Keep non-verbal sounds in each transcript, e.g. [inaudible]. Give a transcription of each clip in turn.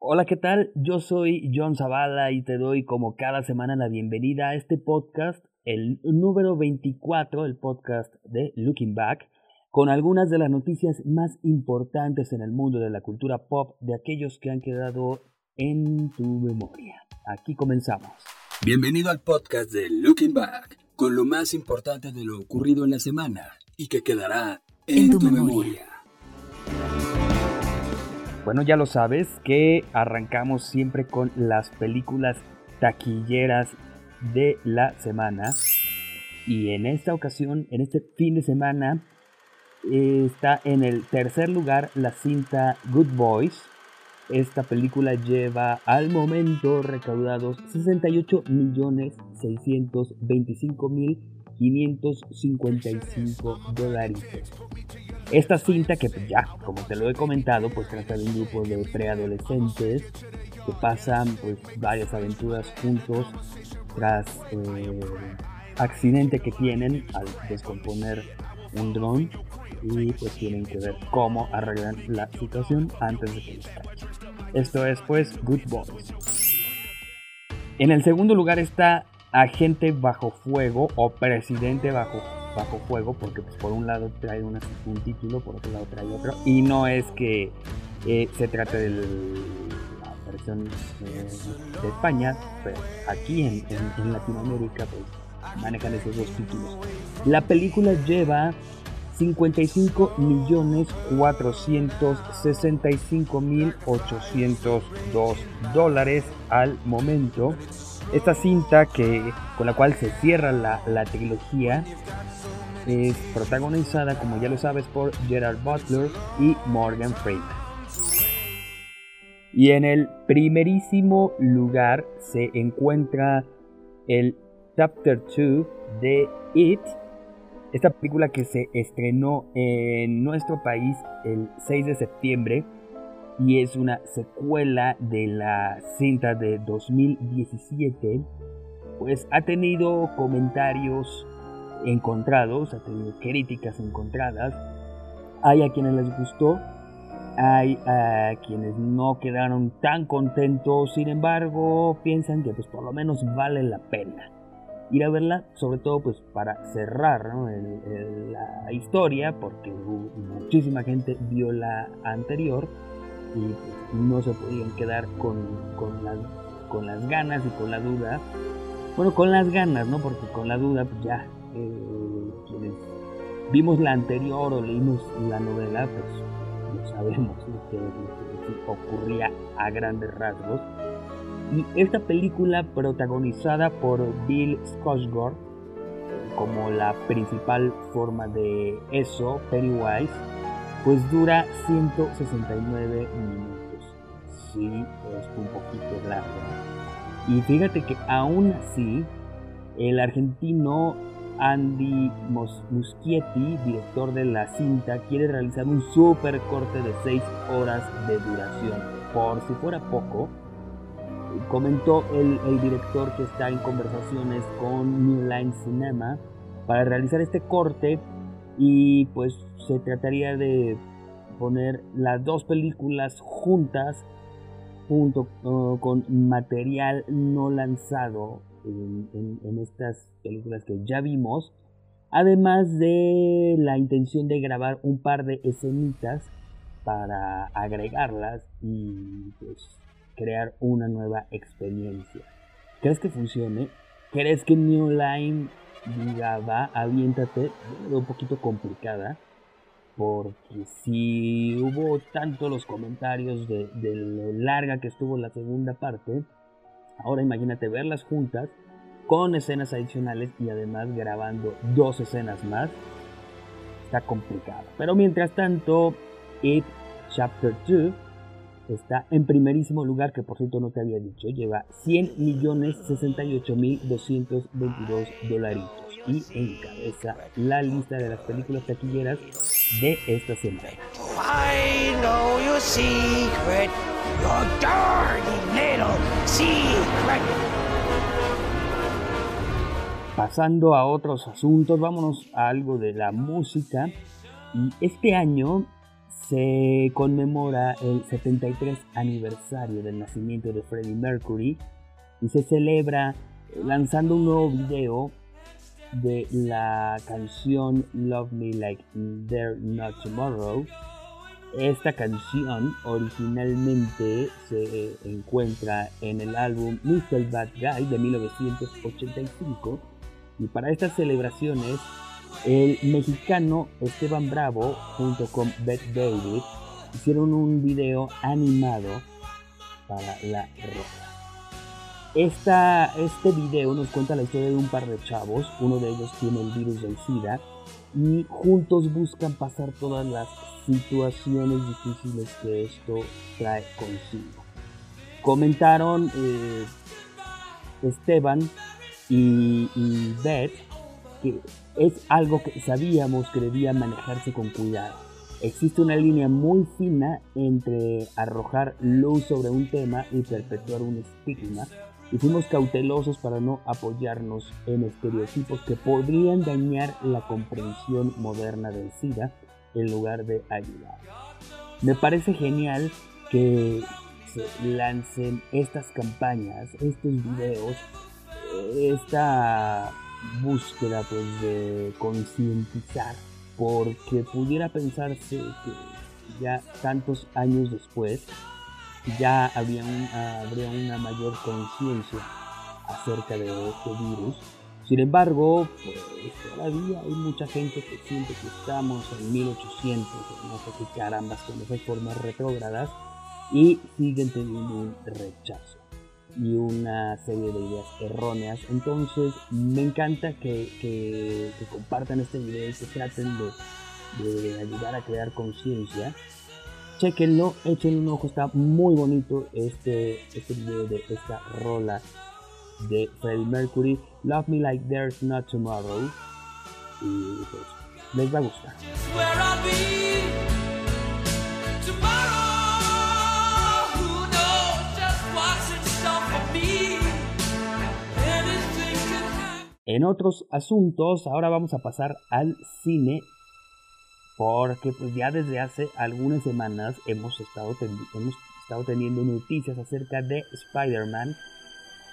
Hola, ¿qué tal? Yo soy John Zavala y te doy como cada semana la bienvenida a este podcast, el número 24, el podcast de Looking Back, con algunas de las noticias más importantes en el mundo de la cultura pop de aquellos que han quedado en tu memoria. Aquí comenzamos. Bienvenido al podcast de Looking Back, con lo más importante de lo ocurrido en la semana y que quedará en, tu, memoria. Bueno, ya lo sabes que arrancamos siempre con las películas taquilleras de la semana. Y en esta ocasión, en este fin de semana, está en el tercer lugar la cinta Good Boys. Esta película lleva al momento recaudados 68 millones 625 mil 555 dólares. Esta cinta que pues, ya, como te lo he comentado, pues trata de un grupo de preadolescentes que pasan pues varias aventuras juntos tras eh, accidente que tienen al descomponer un dron y pues tienen que ver cómo arreglan la situación antes de que les Esto es pues Good Boys. En el segundo lugar está Agente Bajo Fuego o Presidente Bajo bajo fuego, porque pues, por un lado trae un título, por otro lado trae otro, y no es que eh, se trate de la versión eh, de España, pero aquí en, Latinoamérica pues manejan esos dos títulos. La película lleva 55 millones 465 mil 802 dólares al momento. Esta cinta que, con la cual se cierra la, la trilogía es protagonizada, como ya lo sabes, por Gerard Butler y Morgan Freeman. Y en el primerísimo lugar se encuentra el Chapter 2 de It, esta película que se estrenó en nuestro país el 6 de septiembre y es una secuela de la cinta de 2017, pues ha tenido comentarios encontrados, ha tenido críticas encontradas. Hay a quienes les gustó, hay a quienes no quedaron tan contentos, sin embargo piensan que pues por lo menos vale la pena ir a verla, sobre todo pues para cerrar la historia, porque muchísima gente vio la anterior y pues, no se podían quedar con, con, las, con las ganas y con la duda. Bueno, con las ganas, ¿no? Porque con la duda pues ya eh, quienes vimos la anterior o leímos la novela, pues no sabemos lo que, ocurría a grandes rasgos. Y esta película protagonizada por Bill Skarsgård como la principal forma de eso, Pennywise, pues dura 169 minutos. Sí, es un poquito largo. Y fíjate que aún así, el argentino Andy Muschietti, director de la cinta, quiere realizar un super corte de 6 horas de duración. Por si fuera poco, comentó el, director que está en conversaciones con New Line Cinema para realizar este corte y pues se trataría de poner las dos películas juntas junto uh, con material no lanzado en, estas películas que ya vimos, además de la intención de grabar un par de escenitas para agregarlas y pues crear una nueva experiencia. ¿Crees que funcione? ¿Crees que New Line diga va, aviéntate? un poquito complicada porque si hubo tanto los comentarios de, de, lo larga que estuvo la segunda parte, Ahora imagínate verlas juntas con escenas adicionales y además grabando dos escenas más. Está complicado. Pero mientras tanto, It Chapter 2 está en primerísimo lugar, que por cierto no te había dicho, lleva 100 millones 68 mil 222 dolaritos y encabeza la lista de las películas taquilleras de esta semana. Pasando a otros asuntos, vámonos a algo de la música. Y este año se conmemora el 73 aniversario del nacimiento de Freddie Mercury y se celebra lanzando un nuevo video de la canción Love Me Like There Not Tomorrow. Esta canción originalmente se encuentra en el álbum Mr. Bad Guy de 1985 y para estas celebraciones el mexicano Esteban Bravo junto con Beth David hicieron un video animado para la ropa. Esta, este video nos cuenta la historia de un par de chavos, uno de ellos tiene el virus del SIDA y juntos buscan pasar todas las situaciones difíciles que esto trae consigo. Comentaron eh, Esteban y, y Beth que es algo que sabíamos que debía manejarse con cuidado. Existe una línea muy fina entre arrojar luz sobre un tema y perpetuar un estigma, y fuimos cautelosos para no apoyarnos en estereotipos que podrían dañar la comprensión moderna del SIDA en lugar de ayudar. Me parece genial que se lancen estas campañas, estos videos, esta búsqueda pues de concientizar porque pudiera pensarse que ya tantos años después ya había habría una mayor conciencia acerca de este virus. Sin embargo, pues todavía hay mucha gente que siente que estamos en 1800, no sé qué carambas con esas formas retrógradas y siguen teniendo un rechazo y una serie de ideas erróneas. Entonces me encanta que, compartan este video y que traten de, ayudar a crear conciencia. Chequenlo, échenle un ojo, está muy bonito este, este video de esta rola de Freddie Mercury, Love Me Like There's Not Tomorrow. Y pues les va a gustar. En otros asuntos, ahora vamos a pasar al cine porque pues ya desde hace algunas semanas hemos estado, hemos estado teniendo noticias acerca de Spider-Man.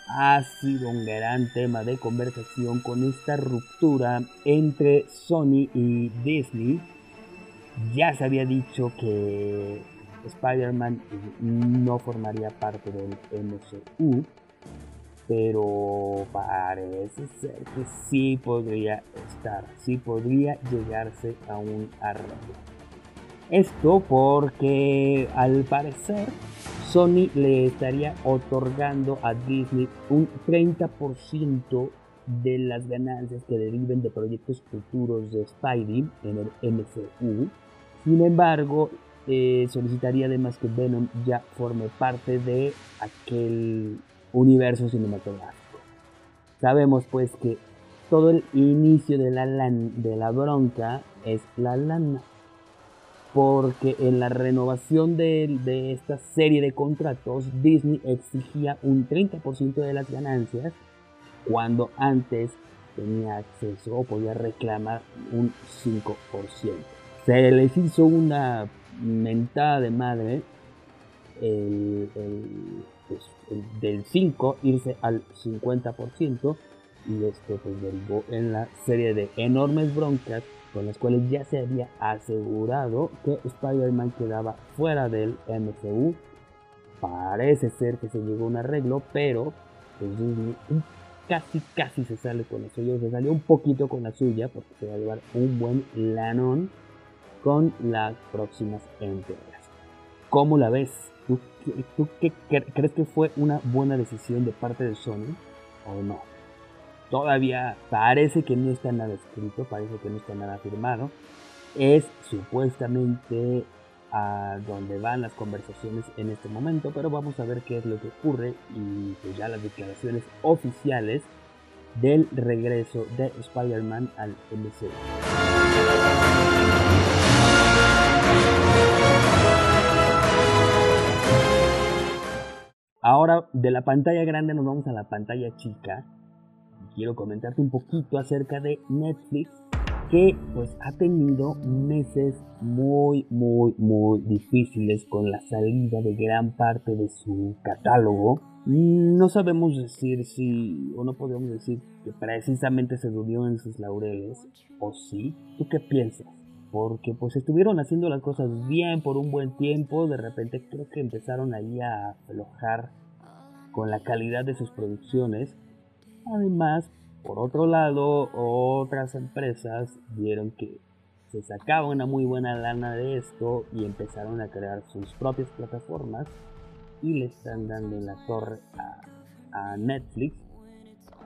Ha sido un gran tema de conversación con esta ruptura entre Sony y Disney. Ya se había dicho que Spider-Man no formaría parte del MCU pero parece ser que sí podría estar, sí podría llegarse a un arreglo. Esto porque al parecer Sony le estaría otorgando a Disney un 30% de las ganancias que deriven de proyectos futuros de Spidey en el MCU. Sin embargo, eh, solicitaría además que Venom ya forme parte de aquel universo cinematográfico. Sabemos pues que todo el inicio de la, de la bronca es la lana. Porque en la renovación de, de esta serie de contratos, Disney exigía un 30% de las ganancias, cuando antes tenía acceso o podía reclamar un 5%. Se les hizo una mentada de madre el, pues, del 5 irse al 50% y esto pues derivó en la serie de enormes broncas con las cuales ya se había asegurado que Spider-Man quedaba fuera del MCU. Parece ser que se llegó a un arreglo, pero pues casi casi se sale con la suya, se salió un poquito con la suya porque se va a llevar un buen lanón con las próximas entregas. ¿Cómo la ves? ¿Tú, qué, crees que fue una buena decisión de parte de Sony o no? Todavía parece que no está nada escrito, parece que no está nada firmado. Es supuestamente a donde van las conversaciones en este momento, pero vamos a ver qué es lo que ocurre y pues ya las declaraciones oficiales del regreso de Spider-Man al MCU. Ahora de la pantalla grande nos vamos a la pantalla chica. Quiero comentarte un poquito acerca de Netflix, que pues ha tenido meses muy muy muy difíciles con la salida de gran parte de su catálogo. No sabemos decir si, o no podemos decir que precisamente se durmió en sus laureles, o sí. ¿Tú qué piensas? Porque pues estuvieron haciendo las cosas bien por un buen tiempo, de repente creo que empezaron ahí a aflojar con la calidad de sus producciones. Además, por otro lado, otras empresas vieron que se sacaba una muy buena lana de esto y empezaron a crear sus propias plataformas y le están dando la torre a, Netflix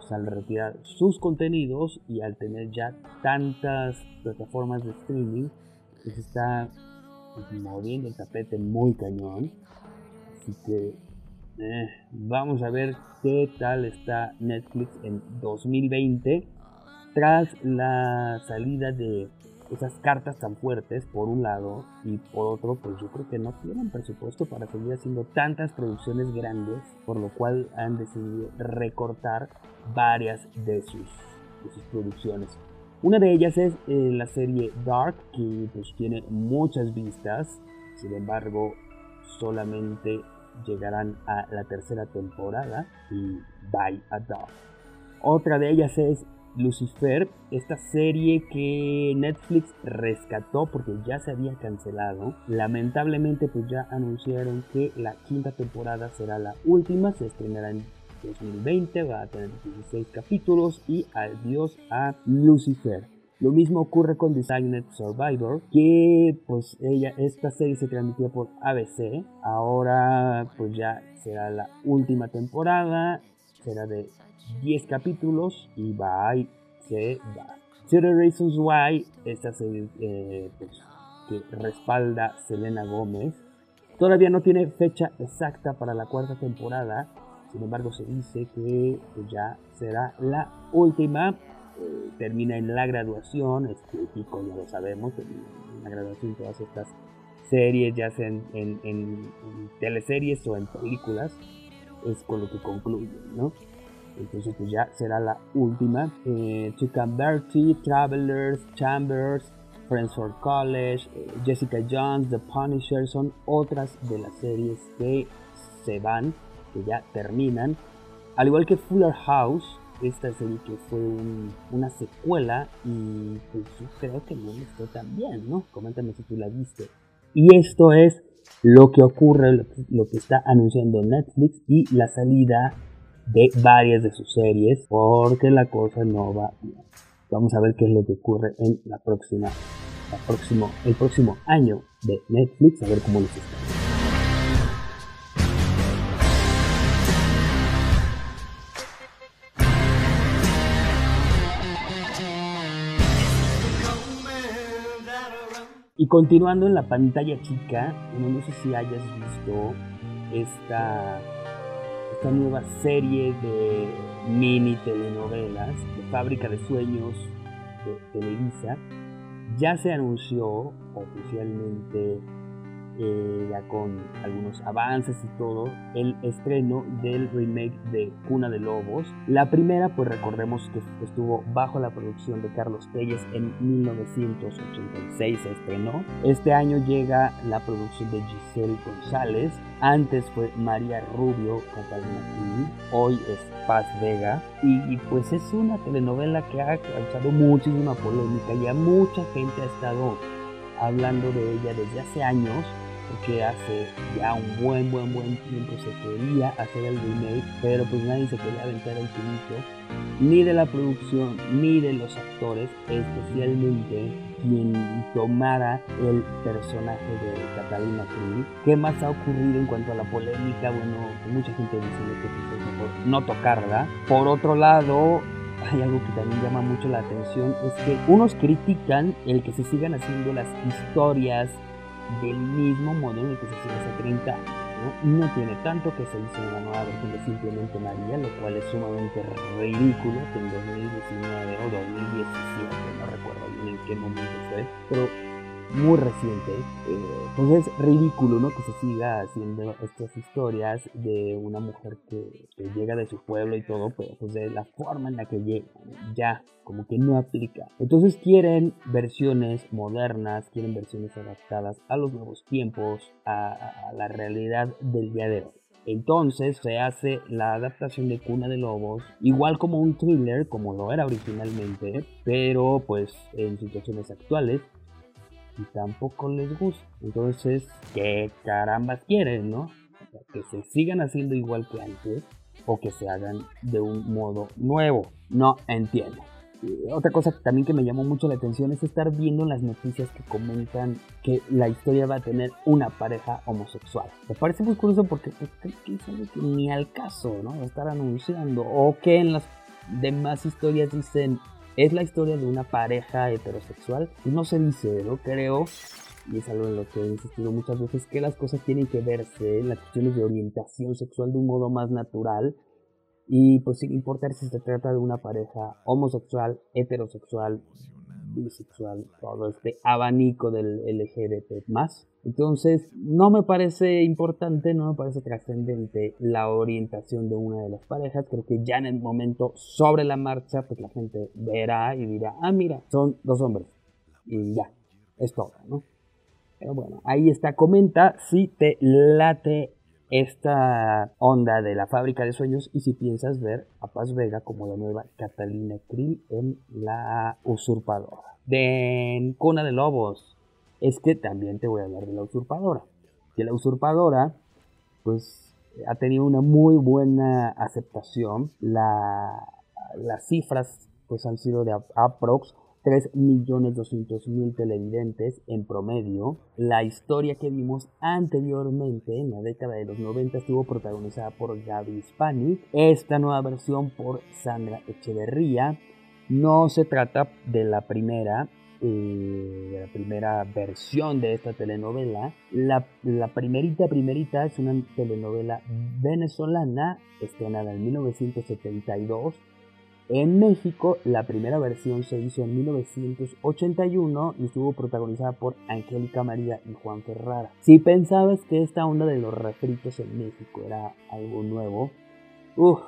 pues, al retirar sus contenidos y al tener ya tantas plataformas de streaming que se está moviendo el tapete muy cañón. Así que eh, vamos a ver qué tal está Netflix en 2020 tras la salida de esas cartas tan fuertes por un lado y por otro pues yo creo que no tienen presupuesto para seguir haciendo tantas producciones grandes por lo cual han decidido recortar varias de sus, producciones una de ellas es eh, la serie Dark que pues tiene muchas vistas sin embargo solamente llegarán a la tercera temporada y Bye a Dog. Otra de ellas es Lucifer, esta serie que Netflix rescató porque ya se había cancelado. Lamentablemente pues ya anunciaron que la quinta temporada será la última, se estrenará en 2020, va a tener 16 capítulos y adiós a Lucifer. Lo mismo ocurre con Designed Survivor, que pues ella, esta serie se transmitió por ABC, ahora pues ya será la última temporada, será de 10 capítulos y va y se va. Zero Reasons Why, esta serie eh, pues, que respalda Selena Gómez, todavía no tiene fecha exacta para la cuarta temporada, sin embargo se dice que pues, ya será la última termina en la graduación, es típico, ya lo sabemos, en la graduación todas estas series, ya sea en, teleseries o en películas, es con lo que concluyen, ¿no? Entonces pues ya será la última. Eh, Bertie, Travelers, Chambers, Friends for College, eh, Jessica Jones, The Punisher son otras de las series que se van, que ya terminan. Al igual que Fuller House, esta serie que fue una secuela y pues yo creo que no está tan bien, ¿no? Coméntame si tú la viste. Y esto es lo que ocurre, lo que está anunciando Netflix y la salida de varias de sus series porque la cosa no va bien. Vamos a ver qué es lo que ocurre en la próxima, el próximo año de Netflix, a ver cómo les está. Y continuando en la pantalla chica, no sé si hayas visto esta, esta nueva serie de mini telenovelas de Fábrica de Sueños de Televisa. Ya se anunció oficialmente eh, ya con algunos avances y todo, el estreno del remake de Cuna de Lobos. La primera, pues recordemos que estuvo bajo la producción de Carlos Telles en 1986, se estrenó. Este año llega la producción de Giselle González. Antes fue María Rubio, Catalina King. Hoy es Paz Vega. Y, y pues es una telenovela que ha causado muchísima polémica. Ya mucha gente ha estado hablando de ella desde hace años porque hace ya un buen, buen, buen tiempo se quería hacer el remake, pero pues nadie se quería aventar el finito, ni de la producción, ni de los actores, especialmente quien tomara el personaje de Catalina Cruz. ¿Qué más ha ocurrido en cuanto a la polémica? Bueno, mucha gente dice que pues, es mejor no tocarla. Por otro lado, hay algo que también llama mucho la atención, es que unos critican el que se sigan haciendo las historias del mismo modo en el que se hizo hace 30 años. ¿no? tiene tanto que se hizo una nueva versión de Simplemente María, lo cual es sumamente ridículo que en 2019 o 2017, no recuerdo bien en qué momento fue, pero muy reciente. Eh, pues es ridículo, ¿no? Que se siga haciendo estas historias de una mujer que, llega de su pueblo y todo, pero pues de la forma en la que llega, ya, como que no aplica. Entonces quieren versiones modernas, quieren versiones adaptadas a los nuevos tiempos, a la realidad del día de hoy. Entonces se hace la adaptación de Cuna de Lobos, igual como un thriller, como lo era originalmente, pero pues en situaciones actuales. Y tampoco les gusta. Entonces, ¿qué carambas quieren, no? que se sigan haciendo igual que antes o que se hagan de un modo nuevo. No entiendo otra cosa también que me llamó mucho la atención es estar viendo las noticias que comentan que la historia va a tener una pareja homosexual. Me parece muy curioso porque pues, es algo que ni al caso, ¿no? Estar anunciando. O que en las demás historias dicen, es la historia de una pareja heterosexual. No se dice, ¿no? Creo y es algo en lo que he insistido muchas veces, que las cosas tienen que verse en las cuestiones de orientación sexual de un modo más natural y pues sin importar si se trata de una pareja homosexual, heterosexual, bisexual, todo este abanico del LGBT más. Entonces, no me parece importante, no me parece trascendente la orientación de una de las parejas. Creo que ya en el momento, sobre la marcha, pues la gente verá y dirá, ah, mira, son dos hombres. Y ya, es todo, ¿no? Pero bueno, ahí está. Comenta si te late esta onda de la fábrica de sueños y si piensas ver a Paz Vega como la nueva Catalina Krill en La Usurpadora. De Cuna de Lobos, es que también te voy a hablar de La Usurpadora. Que La Usurpadora, pues, ha tenido una muy buena aceptación. La, las cifras, pues, han sido de aprox 3.200.000 televidentes en promedio. La historia que vimos anteriormente, en la década de los 90, estuvo protagonizada por Gaby Hispanic. Esta nueva versión por Sandra Echeverría. No se trata de la primera, eh, la primera versión de esta telenovela. La, primerita, primerita es una telenovela venezolana estrenada en 1972 en México, la primera versión se hizo en 1981 y estuvo protagonizada por Angélica María y Juan Ferrara. Si pensabas que esta onda de los refritos en México era algo nuevo, uff,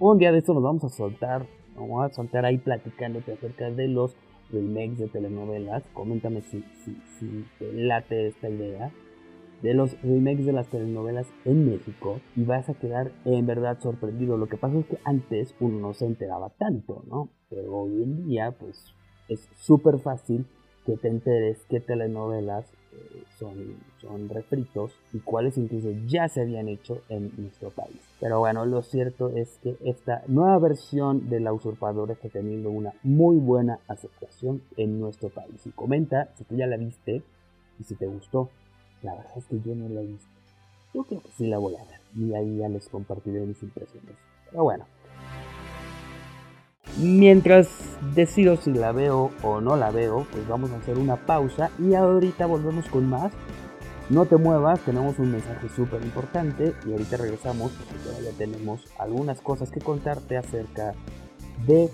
un día de esto nos vamos a soltar, vamos a soltar ahí platicándote acerca de los remakes de telenovelas. Coméntame si, si, si te late esta idea de los remakes de las telenovelas en México y vas a quedar en verdad sorprendido. Lo que pasa es que antes uno no se enteraba tanto, ¿no? Pero hoy en día pues es súper fácil que te enteres qué telenovelas son, son refritos y cuáles incluso ya se habían hecho en nuestro país. Pero bueno, lo cierto es que esta nueva versión de La Usurpadora está teniendo una muy buena aceptación en nuestro país. Y comenta si tú ya la viste y si te gustó. La verdad es que yo no la he visto. Yo creo que sí la voy a ver. Y ahí ya les compartiré mis impresiones. Pero bueno. Mientras decido si la veo o no la veo, pues vamos a hacer una pausa y ahorita volvemos con más. No te muevas, tenemos un mensaje súper importante y ahorita regresamos porque ya tenemos algunas cosas que contarte acerca de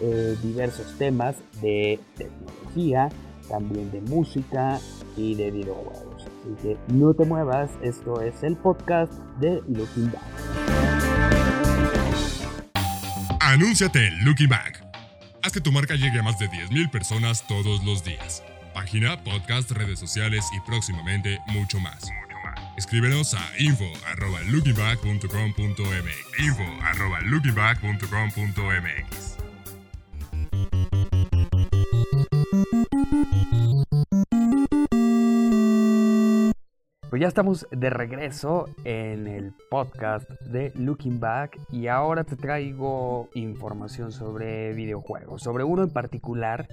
eh, diversos temas de tecnología, también de música y de videojuegos. Así que no te muevas, esto es el podcast de Looking Back. Anúnciate en Looking Back. Haz que tu marca llegue a más de 10.000 personas todos los días. Página, podcast, redes sociales y próximamente mucho más. Escríbenos a info.lookingback.com.mx info.lookingback.com.mx ya estamos de regreso en el podcast de Looking Back y ahora te traigo información sobre videojuegos, sobre uno en particular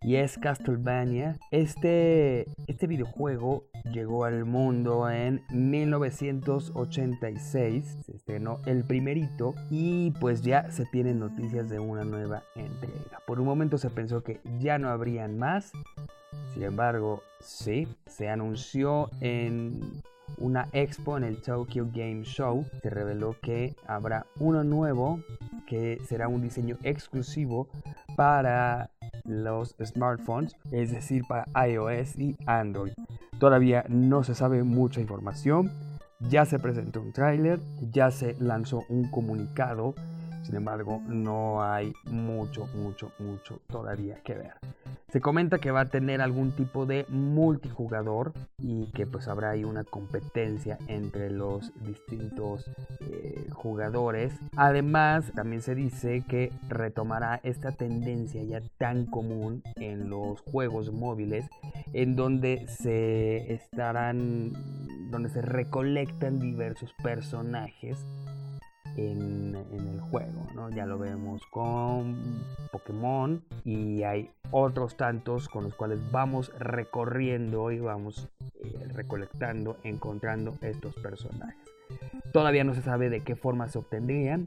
y es Castlevania. Este, este videojuego llegó al mundo en 1986, se estrenó el primerito y pues ya se tienen noticias de una nueva entrega. Por un momento se pensó que ya no habrían más, sin embargo, sí, se anunció en una expo en el Tokyo Game Show. Se reveló que habrá uno nuevo que será un diseño exclusivo para los smartphones, es decir, para iOS y Android. Todavía no se sabe mucha información, ya se presentó un tráiler, ya se lanzó un comunicado, sin embargo no hay mucho, mucho, mucho todavía que ver. Se comenta que va a tener algún tipo de multijugador y que pues habrá ahí una competencia entre los distintos eh, jugadores. Además, también se dice que retomará esta tendencia ya tan común en los juegos móviles en donde se estarán, donde se recolectan diversos personajes en, el juego, ¿no? Ya lo vemos con Pokémon y hay otros tantos con los cuales vamos recorriendo y vamos eh, recolectando, encontrando estos personajes. Todavía no se sabe de qué forma se obtendrían,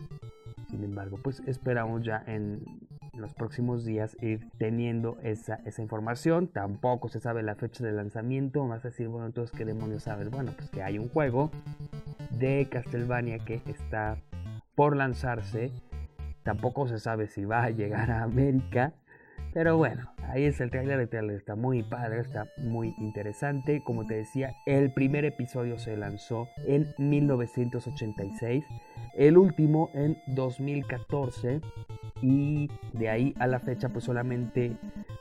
sin embargo, pues esperamos ya en los próximos días ir teniendo esa, esa información. Tampoco se sabe la fecha de lanzamiento. Vas a decir, bueno, entonces, ¿qué demonios sabes? Bueno, pues que hay un juego de Castlevania que está por lanzarse. Tampoco se sabe si va a llegar a América. Pero bueno, ahí es el trailer. El trailer está muy padre, está muy interesante. Como te decía, el primer episodio se lanzó en 1986, el último en 2014 y de ahí a la fecha pues solamente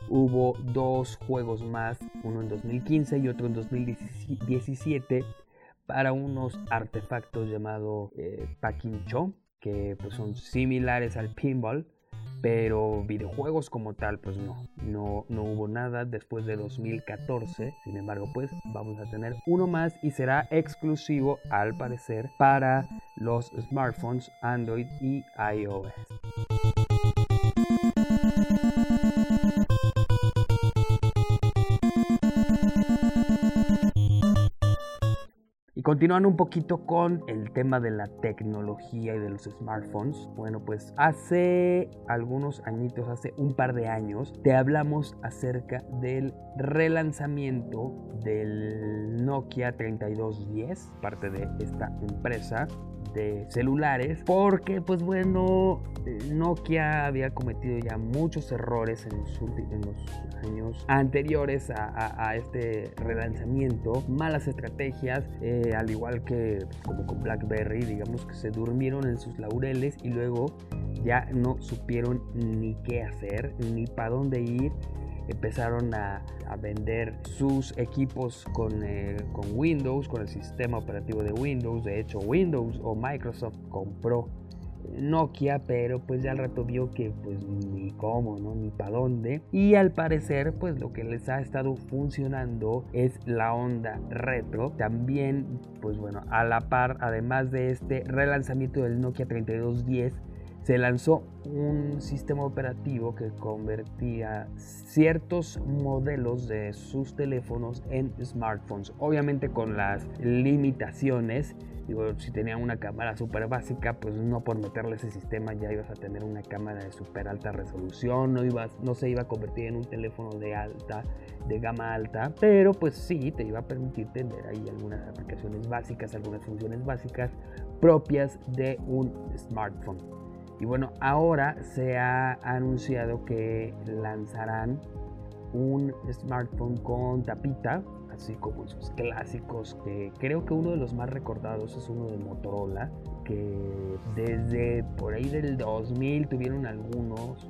hubo dos juegos más, uno en 2015 y otro en 2017 para unos artefactos llamados eh, Pakincho que pues, son similares al pinball, pero videojuegos como tal, pues no, no, no hubo nada después de 2014. Sin embargo, pues vamos a tener uno más y será exclusivo al parecer para los smartphones Android y iOS. Continuando un poquito con el tema de la tecnología y de los smartphones, bueno, pues hace algunos añitos, hace un par de años, te hablamos acerca del relanzamiento del Nokia 3210, parte de esta empresa de celulares porque pues bueno Nokia había cometido ya muchos errores en los, años anteriores a, este relanzamiento malas estrategias eh, al igual que como con BlackBerry digamos que se durmieron en sus laureles y luego ya no supieron ni qué hacer ni para dónde ir empezaron a, vender sus equipos con, eh, con Windows, con el sistema operativo de Windows. De hecho, Windows o Microsoft compró Nokia, pero pues ya al rato vio que pues ni cómo, ¿no? Ni para dónde. Y al parecer pues lo que les ha estado funcionando es la onda retro. También pues bueno, a la par, además de este relanzamiento del Nokia 3210, se lanzó un sistema operativo que convertía ciertos modelos de sus teléfonos en smartphones, obviamente con las limitaciones. Digo, si tenía una cámara súper básica, pues no por meterle ese sistema ya ibas a tener una cámara de súper alta resolución, no, ibas, no se iba a convertir en un teléfono de alta, de gama alta, pero pues sí, te iba a permitir tener ahí algunas aplicaciones básicas, algunas funciones básicas propias de un smartphone. Y bueno, ahora se ha anunciado que lanzarán un smartphone con tapita, así como esos clásicos que creo que uno de los más recordados es uno de Motorola, que desde por ahí del 2000 tuvieron algunos,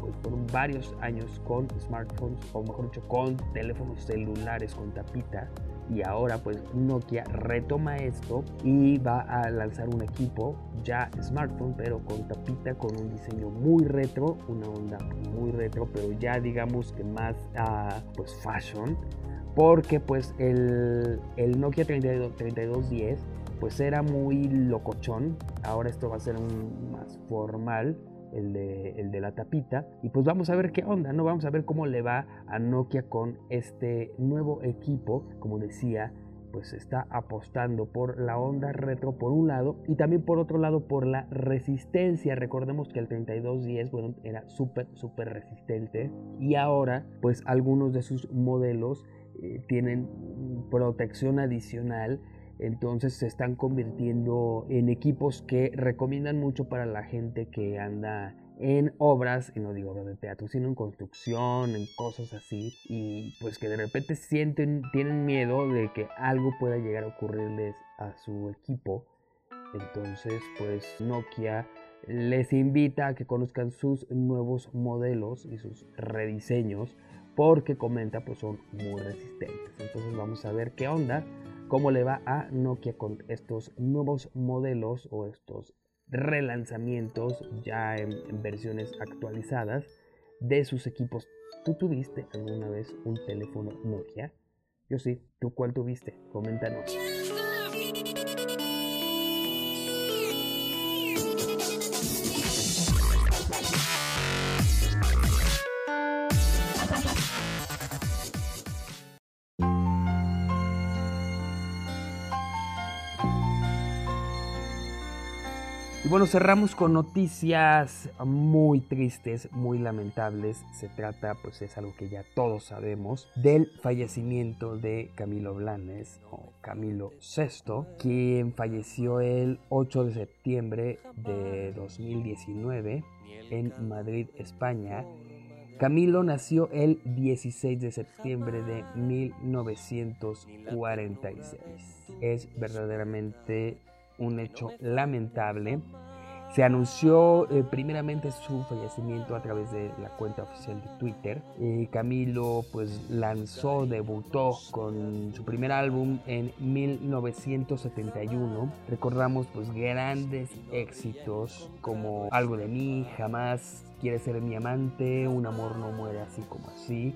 pues fueron varios años con smartphones, o mejor dicho, con teléfonos celulares con tapita y ahora pues Nokia retoma esto y va a lanzar un equipo ya smartphone pero con tapita con un diseño muy retro una onda muy retro pero ya digamos que más uh, pues fashion porque pues el, el Nokia 32, 3210 pues era muy locochón ahora esto va a ser un más formal el de, la tapita. Y pues vamos a ver qué onda, ¿no? Vamos a ver cómo le va a Nokia con este nuevo equipo. Como decía, pues está apostando por la onda retro por un lado y también por otro lado por la resistencia. Recordemos que el 3210, bueno, era súper, súper resistente y ahora pues algunos de sus modelos eh, tienen protección adicional entonces se están convirtiendo en equipos que recomiendan mucho para la gente que anda en obras, y no digo de teatro, sino en construcción, en cosas así, y pues que de repente sienten, tienen miedo de que algo pueda llegar a ocurrirles a su equipo. Entonces, pues Nokia les invita a que conozcan sus nuevos modelos y sus rediseños porque comenta pues son muy resistentes. Entonces vamos a ver qué onda, cómo le va a Nokia con estos nuevos modelos o estos relanzamientos ya en, versiones actualizadas de sus equipos. ¿Tú tuviste alguna vez un teléfono Nokia? Yo sí, ¿tú cuál tuviste? Coméntanos. Bueno, cerramos con noticias muy tristes, muy lamentables. Se trata, pues es algo que ya todos sabemos, del fallecimiento de Camilo Blanes o Camilo VI, quien falleció el 8 de septiembre de 2019 en Madrid, España. Camilo nació el 16 de septiembre de 1946. Es verdaderamente un hecho lamentable. Se anunció eh, primeramente su fallecimiento a través de la cuenta oficial de Twitter. Camilo pues lanzó, debutó con su primer álbum en 1971. Recordamos pues grandes éxitos como Algo de mí, Jamás, Quiere ser mi amante, Un amor no muere así como así.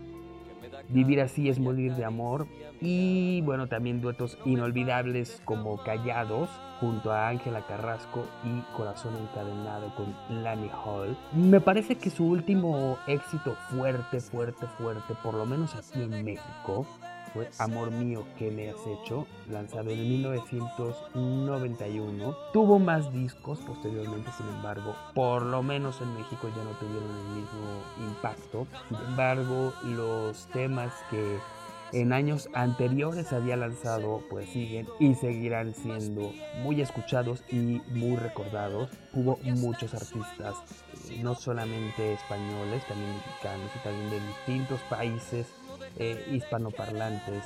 Vivir así es morir de amor. Y bueno, también duetos inolvidables como Callados junto a Ángela Carrasco y Corazón encadenado con Lani Hall. Me parece que su último éxito fuerte, fuerte, fuerte, por lo menos aquí en México, fue Amor mío que me has hecho, lanzado en 1991. Tuvo más discos posteriormente, sin embargo, por lo menos en México ya no tuvieron el mismo impacto. Sin embargo, los temas que en años anteriores había lanzado, pues siguen y seguirán siendo muy escuchados y muy recordados. Hubo muchos artistas, eh, no solamente españoles, también mexicanos y también de distintos países eh, hispanoparlantes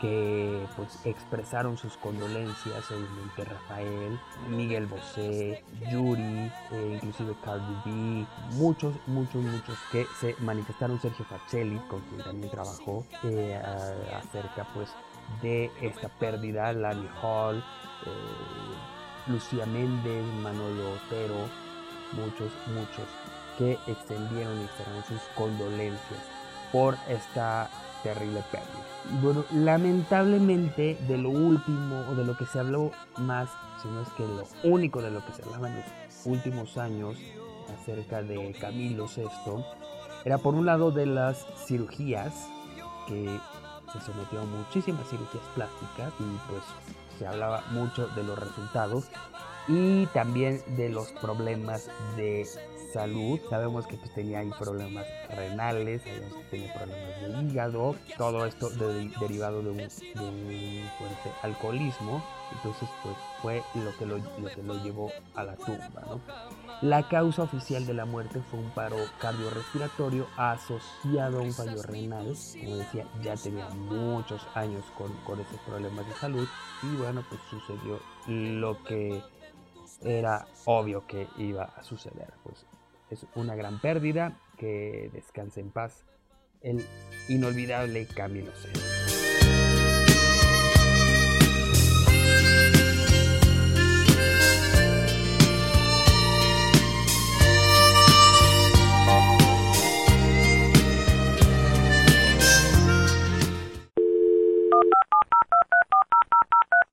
que pues expresaron sus condolencias, obviamente Rafael, Miguel Bosé, Yuri, eh, inclusive Cardi B, muchos, muchos, muchos que se manifestaron, Sergio Facelli, con quien también trabajó, eh, acerca pues de esta pérdida, Lani Hall, Lucía Méndez, Manolo Otero, muchos, muchos que extendieron y externaron sus condolencias por esta terrible pérdida. Bueno, lamentablemente de lo último o de lo que se habló más, si no es que lo único de lo que se hablaba en los últimos años acerca de Camilo VI, era por un lado de las cirugías, que se sometió a muchísimas cirugías plásticas y pues se hablaba mucho de los resultados y también de los problemas de salud. Sabemos que pues, tenía ahí problemas renales, sabemos que tenía problemas de hígado, todo esto derivado de un, fuerte alcoholismo. Entonces, pues fue lo que lo, que lo llevó a la tumba. ¿no? La causa oficial de la muerte fue un paro cardiorrespiratorio asociado a un fallo renal. Como decía, ya tenía muchos años con, con esos problemas de salud. Y bueno, pues sucedió lo que era obvio que iba a suceder. Pues es una gran pérdida. Que descanse en paz el inolvidable Camilo C.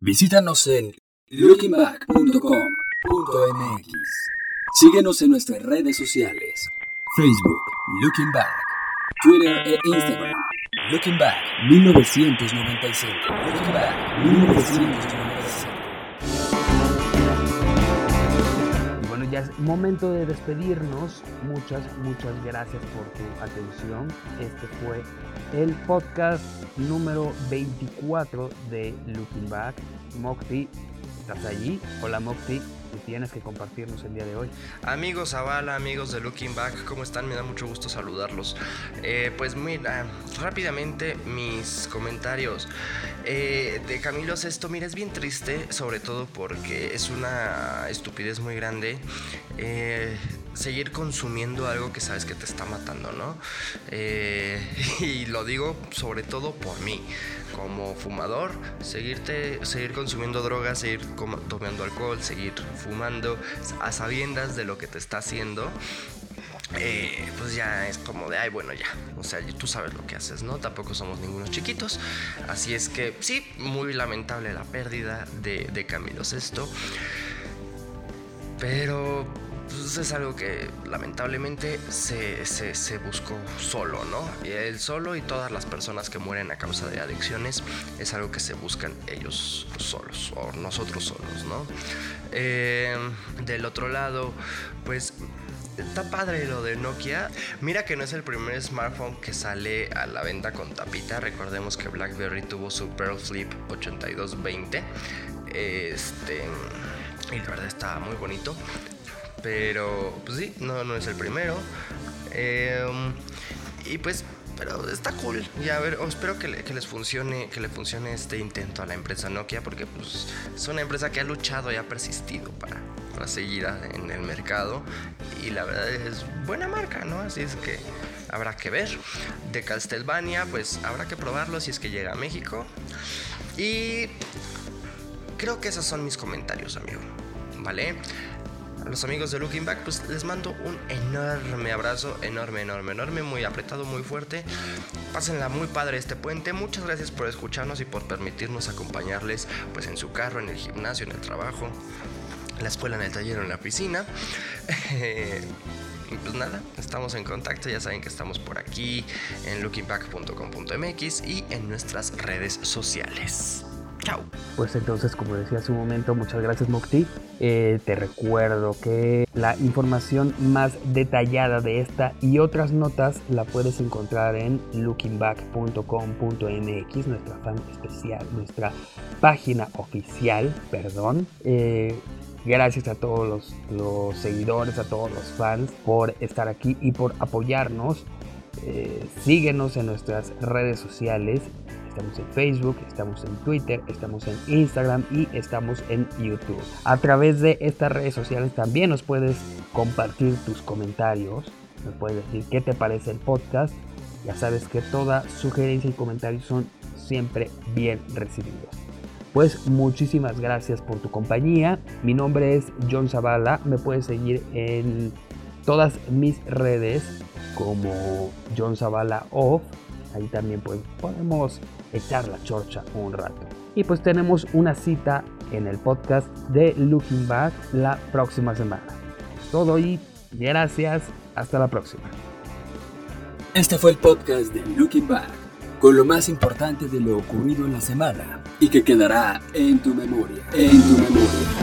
Visítanos en lookingback.com.mx Síguenos en nuestras redes sociales. Facebook, Looking Back. Twitter e Instagram. Looking Back 1995. Looking Back 1995. Bueno, ya es momento de despedirnos. Muchas, muchas gracias por tu atención. Este fue el podcast número 24 de Looking Back. Mokti estás allí. Hola Mocti, ¿qué tienes que compartirnos el día de hoy? Amigos Zavala, amigos de Looking Back, ¿cómo están? Me da mucho gusto saludarlos. Eh, pues mira, rápidamente mis comentarios. Eh, de Camilo Sesto, mira, es bien triste, sobre todo porque es una estupidez muy grande. Eh, seguir consumiendo algo que sabes que te está matando, ¿no? Eh, [laughs] y lo digo sobre todo por mí, como fumador, seguirte, seguir consumiendo drogas, seguir tomando alcohol, seguir fumando, a sabiendas de lo que te está haciendo. Eh, pues ya es como de, ay, bueno, ya. O sea, tú sabes lo que haces, ¿no? Tampoco somos ningunos chiquitos. Así es que sí, muy lamentable la pérdida de, de Camilo Sesto. Pero es algo que lamentablemente se, se, buscó solo, ¿no? Y él solo y todas las personas que mueren a causa de adicciones es algo que se buscan ellos solos o nosotros solos, ¿no? Eh, del otro lado, pues está padre lo de Nokia. Mira que no es el primer smartphone que sale a la venta con tapita. Recordemos que BlackBerry tuvo su Pearl Flip 8220. Este. Y la verdad está muy bonito. Pero, pues sí, no, no es el primero. Em, y pues, pero está cool. Ya a ver, espero que, les funcione, que le funcione este intento a la empresa Nokia, porque pues es una empresa que ha luchado y ha persistido para, para seguir en el mercado. Y la verdad es buena marca, ¿no? Así es que habrá que ver. De Castlevania, pues habrá que probarlo si es que llega a México. Y creo que esos son mis comentarios, amigo. ¿Vale? A los amigos de Looking Back, pues les mando un enorme abrazo, enorme, enorme, enorme, muy apretado, muy fuerte. Pásenla muy padre este puente. Muchas gracias por escucharnos y por permitirnos acompañarles pues en su carro, en el gimnasio, en el trabajo, en la escuela, en el taller en la piscina. [laughs] pues nada, estamos en contacto, ya saben que estamos por aquí en lookingback.com.mx y en nuestras redes sociales. Pues entonces, como decía hace un momento, muchas gracias Mokti. Eh, te recuerdo que la información más detallada de esta y otras notas la puedes encontrar en lookingback.com.mx, nuestra fan especial, nuestra página oficial, perdón. Eh, gracias a todos los, los, seguidores, a todos los fans por estar aquí y por apoyarnos. Eh, síguenos en nuestras redes sociales Estamos en Facebook, estamos en Twitter, estamos en Instagram y estamos en YouTube. A través de estas redes sociales también nos puedes compartir tus comentarios, nos puedes decir qué te parece el podcast. Ya sabes que toda sugerencia y comentario son siempre bien recibidos. Pues muchísimas gracias por tu compañía. Mi nombre es John Zavala. Me puedes seguir en todas mis redes como John Zavala Off Ahí también pues podemos echar la chorcha un rato. Y pues tenemos una cita en el podcast de Looking Back la próxima semana. Todo y gracias. Hasta la próxima. Este fue el podcast de Looking Back, con lo más importante de lo ocurrido en la semana y que quedará en tu memoria. En tu memoria.